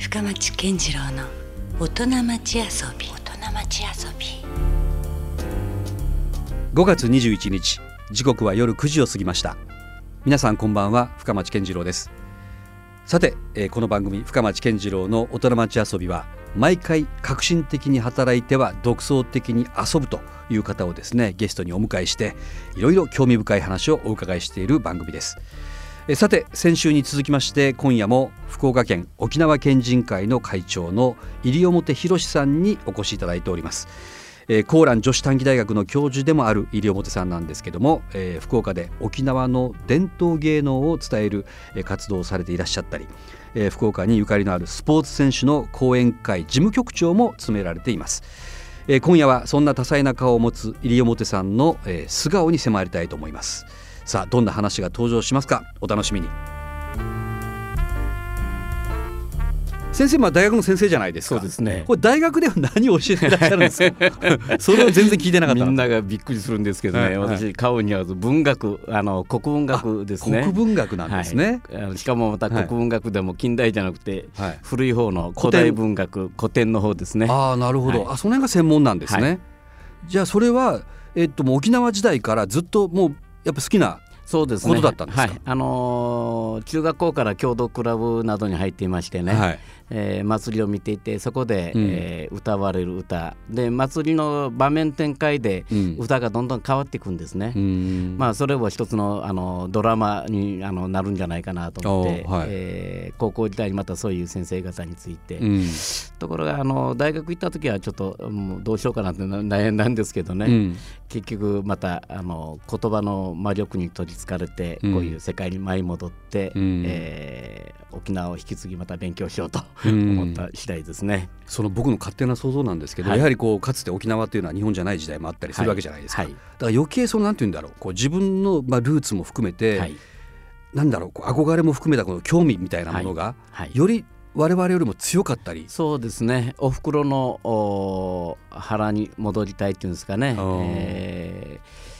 深町健次郎の大人町遊び。大人町遊び。5月21日時刻は夜9時を過ぎました。皆さんこんばんは深町健次郎です。さて、えーこの番組深町健次郎の大人町遊びは毎回革新的に働いては独創的に遊ぶという方をですねゲストにお迎えしていろいろ興味深い話をお伺いしている番組ですえさて先週に続きまして今夜も福岡県沖縄県人会の会長の入表博さんにお越しいただいております。えー、コーラン女子短期大学の教授でもある入表さんなんですけども、えー福岡で沖縄の伝統芸能を伝える、活動をされていらっしゃったり、えー福岡にゆかりのあるスポーツ選手の講演会事務局長も務められています、え今夜はそんな多彩な顔を持つ入表さんの、え素顔に迫りたいと思います。さあどんな話が登場しますか？お楽しみに。先生まあ大学の先生じゃないですか。そうですね。これ大学では何を教えていらっしゃるんですか？それを全然聞いてなかった。みんながびっくりするんですけどね、はいはい。私顔に合わず文学あの国文学ですね。国文学なんですね、はい。しかもまたはい。国文学でも近代じゃなくて、はい。古い方の古代文学古典の方ですね。ああなるほど、はい。あその辺が専門なんですね、はい。じゃあそれはえっと沖縄時代からずっともうやっぱ好きなそうですね。ことだったんですか？はい。あのー中学校から共同クラブなどに入っていましてね、はい。えー祭りを見ていてそこで、うん。えー歌われる歌。で祭りの場面展開でうん。歌がどんどん変わっていくんですね。うんまあ、それを一つのあのドラマにあのなるんじゃないかなと思って、はい。えー高校時代にまたそういう先生方について、うん。ところがあの大学行った時はちょっともうどうしようかなってな悩んだんですけどね、うん。結局またあの言葉の魔力に取りつかれて、うん。こういう世界に舞い戻って、うん。えー沖縄を引き継ぎまた勉強しようとうん。思った次第ですね。その僕の勝手な想像なんですけど、はい。やはりこうかつて沖縄っていうのは日本じゃない時代もあったりするわけじゃないですか、はい。だから余計そのなんて言うんだろう。こう自分のまあルーツも含めて、はい。なんだろうこう憧れも含めたこの興味みたいなものが、はい。より我々よりも強かったり。そうですね。おふくろのお腹に戻りたいっていうんですかね、えー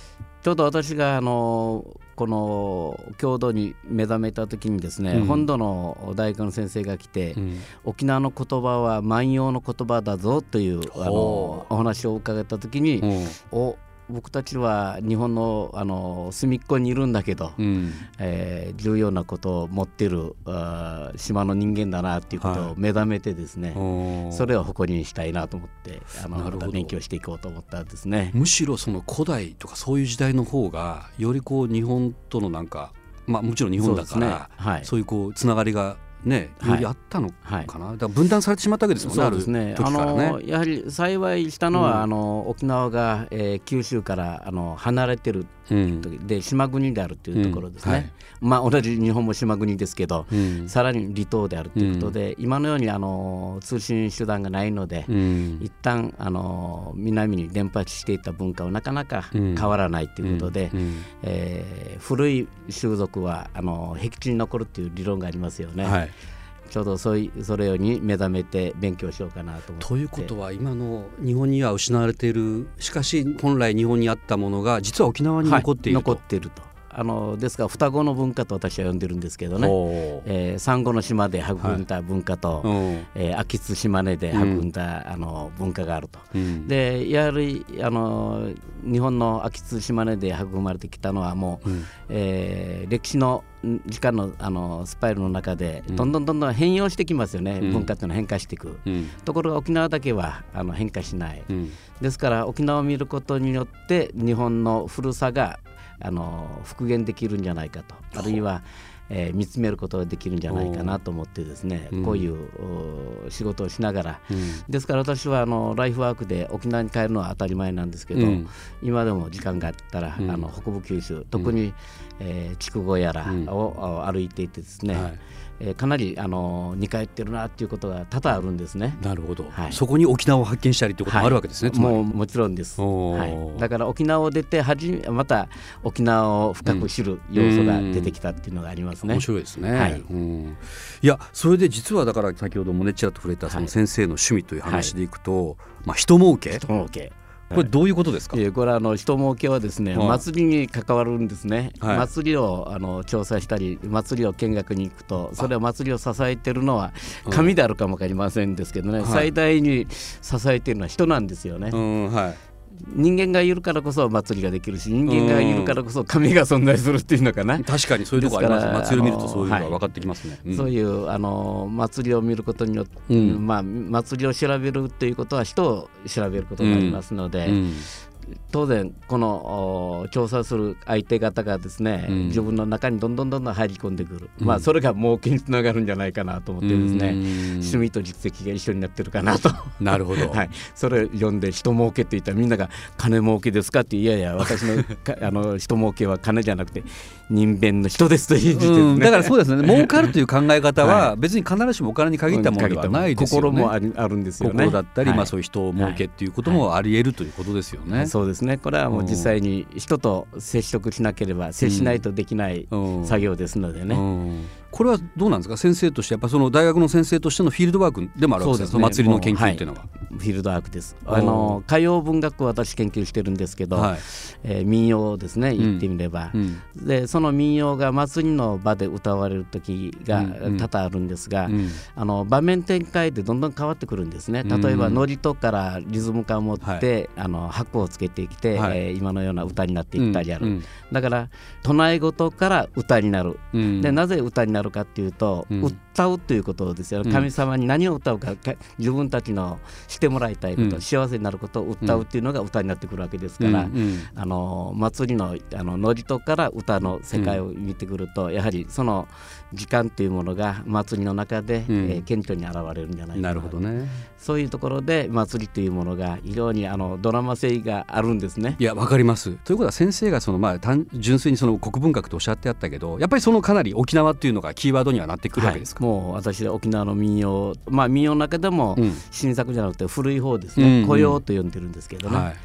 ちょうど私があのこの郷土に目覚めた時にですね、うん。本土の大学の先生が来て、うん。沖縄の言葉は万葉の言葉だぞというあのお話を伺った時に、うん。お僕たちは日本のあの隅っこにいるんだけど、うん。えー重要なことを持ってるあー島の人間だなっていうことはい。を目覚めてですね、おー。それを誇りにしたいなと思ってあのまた勉強していこうと思ったんですね。むしろその古代とかそういう時代の方がよりこう日本とのなんかまあもちろん日本だからそうね。はい。そういうこうつながりがねはい。よりあったのはい。かな、だから分断されてしまったわけですもんねそうですね。あのやはり幸いしたのは、うん。あの沖縄が、えー九州からあの離れてるで島国であるというところですね、うん。はい。まあ同じ日本も島国ですけど、うん。さらに離島であるということで、今のようにあの通信手段がないので、うん。一旦あの南に伝播していた文化はなかなかうん。変わらないということで、うん。えー古い習俗はあの僻地に残るという理論がありますよね、はい、ちょうどそういうそれように目覚めて勉強しようかなと思って。ということは今の日本には失われているしかし本来日本にあったものが実は沖縄に残っているはい、と、残っていると。あのですから双子の文化と私は呼んでるんですけどね、えー、産後の島で育んだ文化と、うん。えー秋津島根で育んだ、あの文化があると。うん。でやはりあの日本の秋津島根で育まれてきたのはもう、うん。えー歴史のん時間のあのスパイルの中でうん。どんどんどんどん変容してきますよね、うん。文化っていうのは変化していく。うん。ところが沖縄だけはあの変化しない、うん。ですから沖縄を見ることによって日本の古さがあの復元できるんじゃないかと。あるいは、えー見つめることができるんじゃないかなと思ってですね、うん。こういうお仕事をしながら。うん。ですから私はあのライフワークで沖縄に帰るのは当たり前なんですけど、うん。今でも時間があったら、うん。あの北部九州特に、えー筑後やらうん。を、あ歩いていてですね、はい。えーかなりあの似通ってるなっていうことが多々あるんですね。なるほど、はい。そこに沖縄を発見したりということもあるわけですね、つまり。もうもちろんです、はい、だから沖縄を出てはじめまた沖縄を深く知る要素が出てきたっていうのがありますね。面白いですね、はい。うん、いやそれで実はだから先ほどもねちらっと触れたそのはい。先生の趣味という話でいくと、まあ人儲け。人儲け。これどういうことですか、これはあの人儲けはですね、はい。祭りに関わるんですね、はい。祭りをあの調査したり祭りを見学に行くとそれは祭りを支えてるのは神であるかもわかりませんですけどね、はい。最大に支えてるのは人なんですよね、うんはい人間がいるからこそ祭りができるし人間がいるからこそ神が存在するっていうのかな、確かにそういうとこあります祭りを見るとそういうのが分かってきますね、ん。そういうあの祭りを見ることによって、うん。まあ、祭りを調べるということは人を調べることになりますので、うん当然このお調査する相手方がですね、うん。自分の中にどんどんどんどん入り込んでくる、うん。まあそれが儲けにつながるんじゃないかなと思ってですね、うん。趣味と実績が一緒になってるかなと。なるほど、はい、それを読んで人儲けって言ったらみんなが金儲けですかっていやいや私の かあの人儲けは金じゃなくて人弁の人ですというですね、うん。だからそうですね。儲かるという考え方はは別に必ずしもお金に限ったものではないですよね、心もあるあるんですよね。心だったり、はい。まあ、そういう人を儲けっていうこともあり得るということですよね。そうですね。これはもう実際に人と接触しなければ接しないとできないうん。作業ですのでね、うんこれはどうなんですか？先生としてやっぱその大学の先生としてのフィールドワークでもあるわけですね。祭りの研究っていうのは。フィールドワークです。あの歌謡文学を私研究してるんですけど、はい。えー民謡ですね言ってみれば、うん。でその民謡が祭りの場で歌われる時がうんうん。多々あるんですが、うん。あの場面展開でどんどん変わってくるんですね。うん。例えばノリとからリズム感を持って、あの拍をつけてきて、はい。えー今のような歌になっていったりある、うん。だから唱え事から歌になる、うん。でなぜ歌になるかっていうと、うん歌うということですようん神様に何を歌うかか自分たちのしてもらいたいこと、うん幸せになることを歌うっていうのが歌になってくるわけですから、うんうんあの祭りのあのノリとから歌の世界を見てくると、やはりその時間というものが祭りの中で、うんえー顕著に現れるんじゃないかななるほどね。そういうところで祭りというものが非常にあのドラマ性があるんですね。いやわかります。ということは先生がそのまあ単純粋にその国文学とおっしゃってあったけどやっぱりそのかなり沖縄っていうのがキーワードにはなってくるわけですか？はいもう私は沖縄の民謡まあ民謡の中でもうん。新作じゃなくて古い方ですうんうん。ね雇用と呼んでるんですけどね、はい。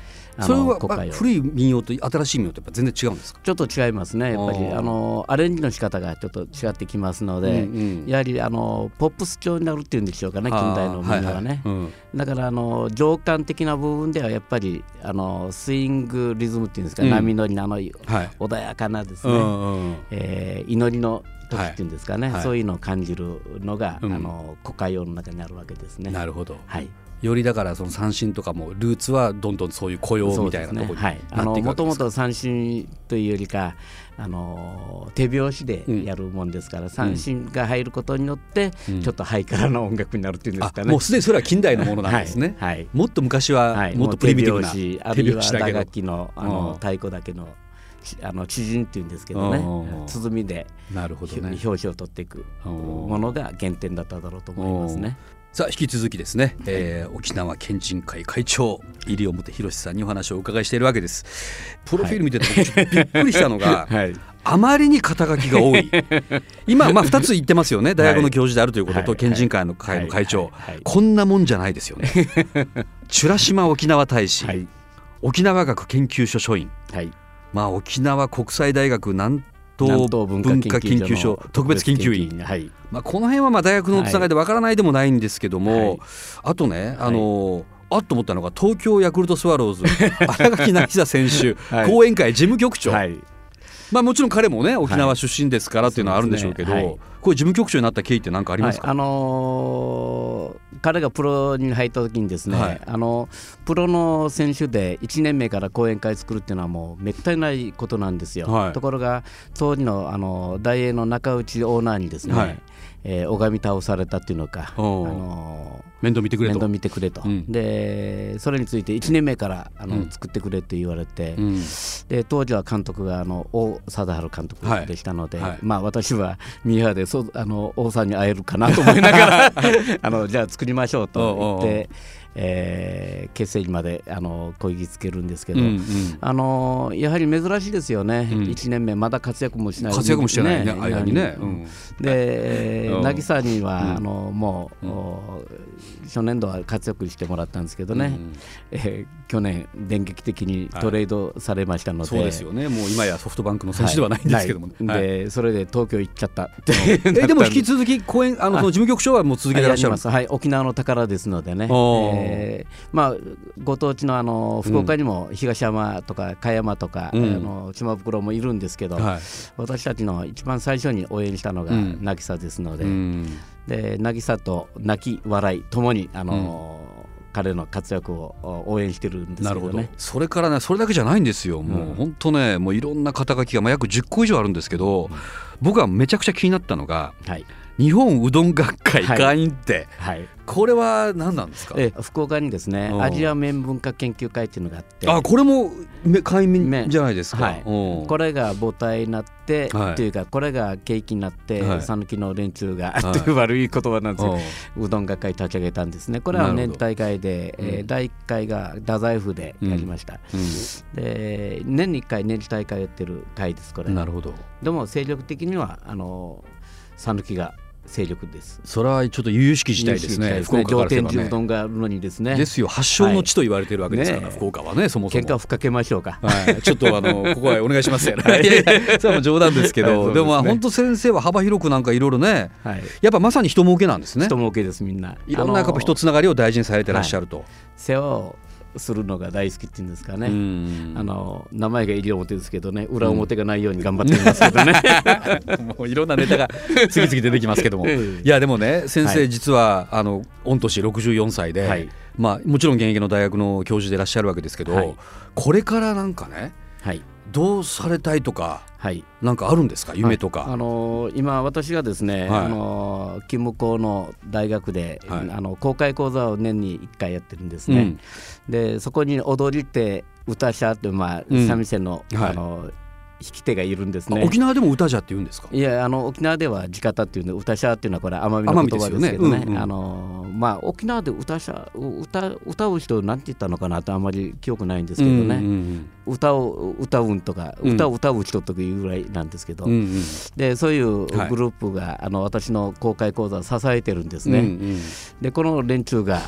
それは古い民謡と新しい民謡とやっぱ全然違うんですか？ちょっと違いますね。やっぱりあのアレンジの仕方がちょっと違ってきますので、うんうん。やはりあのポップス調になるっていうんでしょうかね近代の民謡はね、いはい。うん。だからあの情感的な部分ではやっぱりあのスイングリズムっていうんですか、うん。波乗りのあのはい。穏やかなですね、うんうん。えー祈りの時っていうんですかね、はい。そういうのを感じるのが、うん。あの国会用の中にあるわけですね。なるほど。はい、よりだからその三振とかもルーツはどんどんそういう雇用みたいなところになっていくわけですか？もともと三振というよりかあの手拍子でやるもんですから、三振が入ることによって、うん。ちょっとハイカラな音楽になるっていうんですかね。あもうすでにそれは近代のものなんですね。はい。はい。もっと昔ははい、もっとプリミティブな手拍子あるいは打楽器のあうん。の太鼓だけのしあの知人っていうんですけどね。うん。鼓でなるほどね。表紙を取っていくうん。ものが原点だっただろうと思いますね。さあ引き続きですね、えー沖縄県人会会長入表博さんにお話をお伺いしているわけです。プロフィール見ててびっくりしたのが、はい。あまりに肩書きが多い。今まあ2つ言ってますよね。大学の教授であるということと、はい。県人会の会の会長、はい。こんなもんじゃないですよね。美ら島沖縄大使、はい。沖縄学研究所所員。はい。まあ沖縄国際大学南東南東文化研究所の特別研究員。はい。まあ、この辺はまあ大学のつながりでわからないでもないんですけども、はい。あとね、あのあっと思ったのが東京ヤクルトスワローズ 新垣渚選手、はい。後援会事務局長、はい。まあ、もちろん彼もね沖縄出身ですからっていうのはあるんでしょうけど、これ事務局長になった経緯って何かありますか、はい、あのー彼がプロに入った時にですね、はい。あのプロの選手で1年目から講演会作るっていうのはもうめったにないことなんですよ、はい。ところが当時のあの大英の中内オーナーにですね、はい。えー拝み倒されたっていうのか、あのー面倒見てくれと。面倒見てくれと、うん。でそれについて1年目からあの、うん。作ってくれって言われて、うん。で当時は監督があの王貞治監督でしたので、まあ、私はミーハーでそあの王さんに会えるかなと思いながら あのじゃあ作りましょうと言って、えー結成にまであのこぎつけるんですけど、うんうん。あのやはり珍しいですよね、うん。1年目まだ活躍もしない。活躍もしてないねね間にね、うん。でうん。渚には、うん。あのもう、お初年度は活躍してもらったんですけどね、うん。えー去年電撃的にトレードされましたので、そうですよね。もう今やソフトバンクの選手ではないんですけどもね、はい。はい。でそれで東京行っちゃったって。えでも引き続き講演あのその事務局長はもう続けてらっしゃる。んですはい、やります。はい、沖縄の宝ですのでね、おーでまあご当地のあの福岡にも東山とか茅山とか、うんあの島袋もいるんですけど、はい。私たちの一番最初に応援したのがうん。渚ですので、うん。で渚と泣き笑いともにあの、彼の活躍を応援してるんですなるほど。けどね。それからねそれだけじゃないんですよ。もううん本当ねもういろんな肩書きが、まあ、約10個以上あるんですけど、僕はめちゃくちゃ気になったのがはい日本うどん学会はい。会員って、はい、これは何なんですか？え福岡にですねうん。アジア麺文化研究会っていうのがあって。あこれもめ会員麺じゃないですか、はい。うん。これが母体になって、はい。というかこれが景気になってはい。讃岐、の連中が、はい。という悪い言葉なんですけど、うん。うどん学会立ち上げたんですね。これは年大会で、えーうん。第1回が太宰府でやりました、で年に1回年次大会やってる会ですこれ。なるほど。でも精力的にはあの讃岐が勢力です。それはちょっと由々しき事態ですね。福岡か上らすればね。うどんがあるのにですね。ですよ。発祥の地と言われてるわけですから、はいね福岡はねそもそも。喧嘩をふっかけましょうか。はい、ちょっとあの ここはお願いしますよ、ね。い。やいやそれはもう冗談ですけど、はいですね。でもまあ本当先生は幅広くなんかいろいろね、はい。やっぱまさに人儲けなんですね。人儲けですみんな。いろんなやっぱ人つながりを大事にされてらっしゃると。世話をするのが大好きっていうんですかね、うん。あの名前が西表ですけどね裏表がないように頑張っていますけどね、もういろんなネタが次々出てきますけども、ええ。いやでもね先生はい。実はあの御年64歳で、はい。まあもちろん現役の大学の教授でいらっしゃるわけですけど、はい。これからなんかねはいどうされたいとかはい。なんかあるんですか？夢とか。あのー今私がですね、はい。あのー勤務校の大学で、はい。あの公開講座を年に1回やってるんですね、でそこに踊り手歌者ってまあうん。三味線の、はい。あの弾き手がいるんですあね沖縄でも歌じゃって言うんですか？いやあの沖縄では地方っていうの歌者っていうのはこれ奄美の言葉ですけどね。うんうん。あのまあ沖縄で歌者歌歌う人なんて言ったのかなとあんまり記憶ないんですけどね、うんうん歌を歌うんとかうん。歌を歌う人とかいうぐらいなんですけど、うんうん。うんでそういうグはい。ループが、あの私の公開講座を支えてるんですね、うんでこの連中が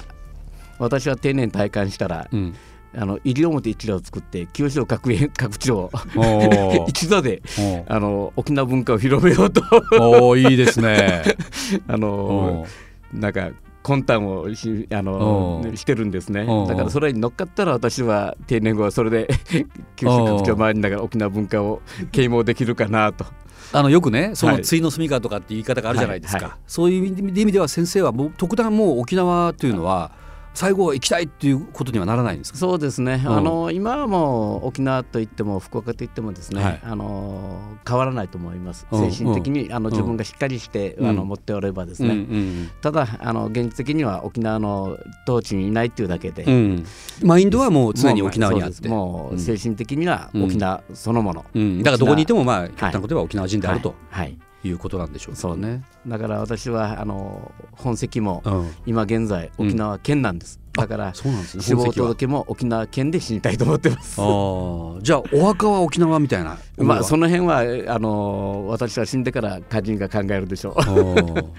私は定年退官したら、うんうんあの西表一座を作って九州各園各地を 一座であの沖縄文化を広めようと。おーいいですね。あのなんか魂胆をしあのしてるんですね。だからそれに乗っかったら私は定年後はそれで 九州各地を回りながら沖縄文化を啓蒙できるかなと。あのよくねそのはい。対の住みかとかって言い方があるじゃないですか、はい。はい。そういう意味では先生はもう特段もう沖縄というのは最後は行きたいっていうことにはならないんですか？そうですね、うん。あの今はもう沖縄といっても福岡といってもですね、はい。あの変わらないと思います、うん精神的に、あのうん。自分がしっかりして、うん。あの持っておればですうんね、ただあの現実的には沖縄の統治にいないっていうだけで、うん。うんマインドはもう常に沖縄にあって、もううん。精神的には沖縄そのもの、うん、だからどこにいてもまあい。極端なことは沖縄人であると。はい、はいいうことなんでしょうそうね。だから私はあの本籍もうん今現在沖縄県なんです、だからそうなんですね。死亡届も沖縄県で死にたいと思ってますあーじゃあお墓は沖縄みたいな。まあそのの辺はあの私は死んでから家人が考えるでしょ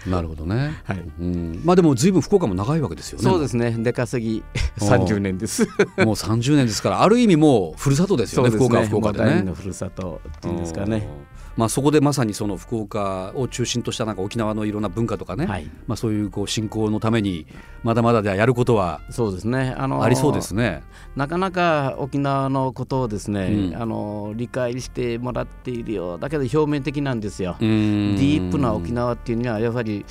う。なるほどね。はい。うん、まあでも随分福岡も長いわけですよね。そうですね。出稼ぎお30年です。もう30年ですからある意味もうふるさとですよね福岡は福岡でねの。ふるさとっていうんですかね。うん。まあそこでまさにその福岡を中心としたなんか沖縄のいろんな文化とかね、はい。まあそういうこう振興のためにまだまだではやることはそうですね。あのありそうですね。なかなか沖縄のことをですね、うんあの理解してもらっているようだけど表面的なんですよ。ディープな沖縄っていうのはやはり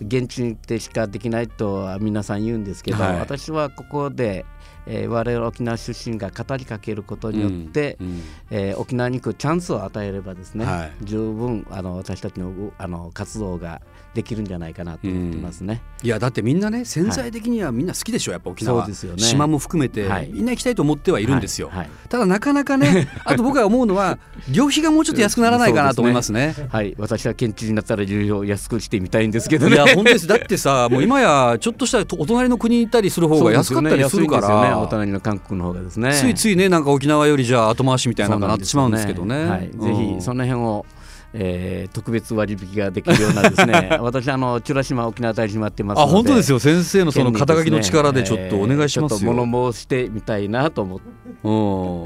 現地に行ってしかできないとは皆さん言うんですけど、はい私はここで、えー我々沖縄出身が語りかけることによって、うんうん。えー沖縄に行くチャンスを与えればですね、はい。十分あの私たちのうあの活動ができるんじゃないかなと思ってますね。いやだってみんなね潜在的にはみんな好きでしょやっぱ沖縄、ね。島も含めて、はい。みんな行きたいと思ってはいるんですよ、はい。はい。ただなかなかねあと僕が思うのは 旅費がもうちょっと安くならないかなと思いますね。はい、私は県知事になったら流量を安くしてみたいんですけどね。いや本当です。だってさもう今やちょっとしたらお隣の国に行ったりする方が安かったりするかそおら、隣の韓国の方がですね。ついついねなんか沖縄よりじゃあ後回しみたいなのがなってしまうんですけどね。ね。はい、ぜうん。ひその辺を、えー特別割引ができるようなですね 私あの美ら島沖縄大使もやってますのあで本当ですよ。先生のその肩書きの力でちょっとお願いしますよ。えーちょっと物申してみたいなと思って。う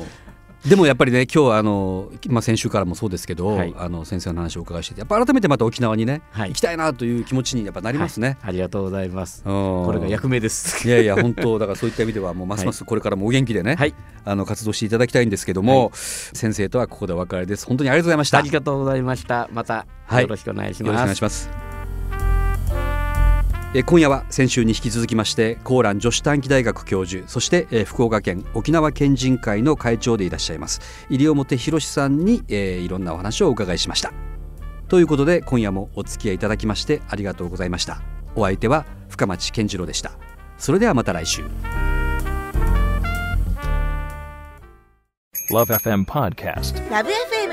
んでもやっぱりね今日あの、まあ、先週からもそうですけど、はい。あの先生の話をお伺いしててやっぱ改めてまた沖縄にね、はい。行きたいなという気持ちにやっぱなりますね。はい。ありがとうございます。ここれが役目です。いやいや本当だからそういった意味では もうますますこれからもお元気でね、はい、あの活動していただきたいんですけども、先生とはここでお別れです。本当にありがとうございました。ありがとうございました。またはい。よろしくお願いしよろしくおます。願いしますえ今夜は先週に引き続きましてコーラン女子短期大学教授そしてえ福岡県沖縄県人会の会長でいらっしゃいます西表博さんに、えーいろんなお話をお伺いしました。ということで今夜もお付き合いいただきましてありがとうございました。お相手は深町健次郎でした。それではまた来週。Love FM Podcast. ラブ f m